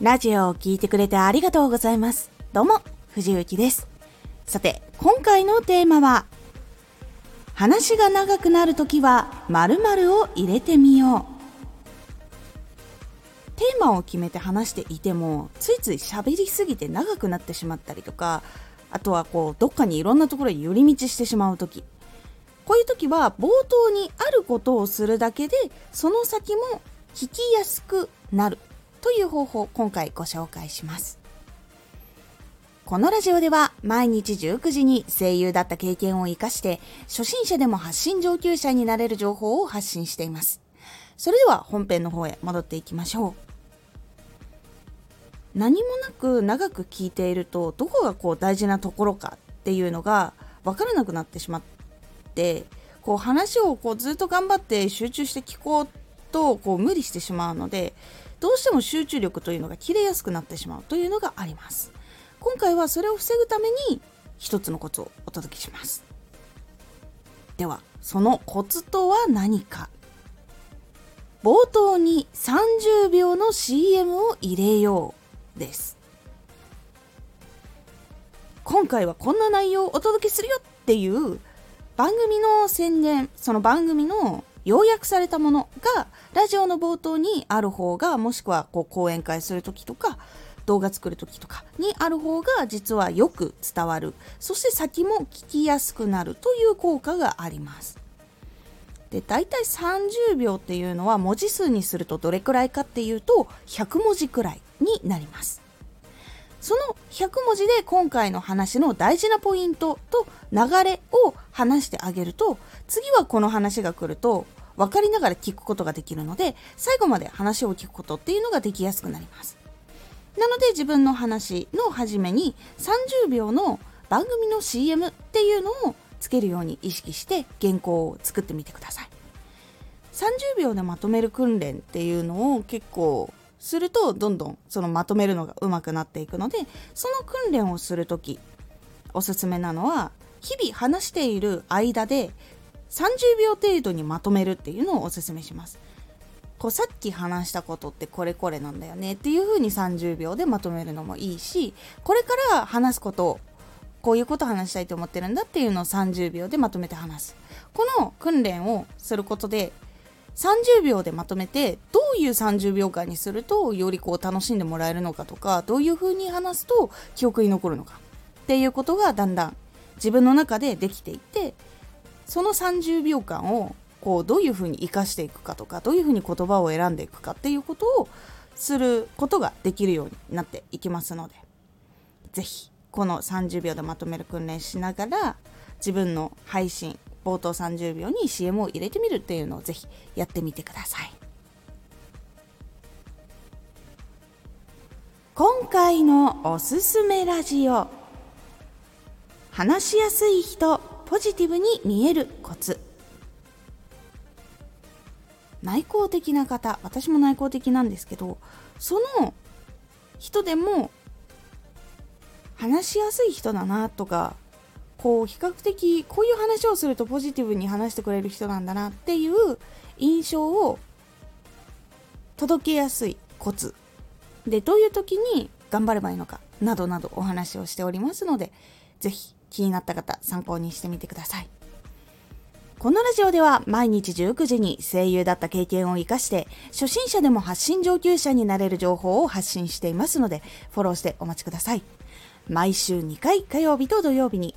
ラジオを聴いてくれてありがとうございます。どうも、藤幸です。さて、今回のテーマは、話が長くなるときは〇〇を入れてみよう。テーマを決めて話していても、ついつい喋りすぎて長くなってしまったりとか、あとはこう、どっかにいろんなところに寄り道してしまうとき。こういう時は冒頭にあることをするだけでその先も聞きやすくなるという方法を今回ご紹介します。このラジオでは毎日19時に声優だった経験を生かして初心者でも発信上級者になれる情報を発信しています。それでは本編の方へ戻っていきましょう。何もなく長く聞いているとどこがこう大事なところかっていうのが分からなくなってしまってこう話をこうずっと頑張って集中して聞こうとこう無理してしまうのでどうしても集中力というのが切れやすくなってしまうというのがあります。今回はそれを防ぐために一つのコツをお届けします。ではそのコツとは何か。冒頭に30秒の CM を入れようです。今回はこんな内容をお届けするよっていう番組の宣伝その番組の要約されたものがラジオの冒頭にある方がもしくはこう講演会する時とか動画作る時とかにある方が実はよく伝わる。そして先も聞きやすくなるという効果があります。で大体30秒っていうのは文字数にするとどれくらいかっていうと100文字くらいになります。その100文字で今回の話の大事なポイントと流れを話してあげると次はこの話が来ると分かりながら聞くことができるので最後まで話を聞くことっていうのができやすくなります。なので自分の話の初めに30秒の番組の CM っていうのをつけるように意識して原稿を作ってみてください。30秒でまとめる訓練っていうのを結構するとどんどんそのまとめるのが上手くなっていくのでその訓練をする時おすすめなのは日々話している間で30秒程度にまとめるっていうのをおすすめします。こうさっき話したことってこれこれなんだよねっていう風に30秒でまとめるのもいいしこれから話すことをこういうこと話したいと思ってるんだっていうのを30秒でまとめて話す。この訓練をすることで30秒でまとめてどういう30秒間にするとよりこう楽しんでもらえるのかとかどういう風に話すと記憶に残るのかっていうことがだんだん自分の中でできていってその30秒間をこうどういう風に生かしていくかとかどういう風に言葉を選んでいくかっていうことをすることができるようになっていきますので是非この30秒でまとめる訓練しながら自分の配信冒頭30秒に CM を入れてみるっていうのをぜひやってみてください。今回のおすすめラジオ。話しやすい人ポジティブに見えるコツ。内向的な方私も内向的なんですけどその人でも話しやすい人だなとかこう比較的こういう話をするとポジティブに話してくれる人なんだなっていう印象を届けやすいコツ。でどういう時に頑張ればいいのかなどなどお話をしておりますので是非気になった方参考にしてみてください。このラジオでは毎日19時に声優だった経験を生かして初心者でも発信上級者になれる情報を発信していますのでフォローしてお待ちください。毎週2回火曜日と土曜日に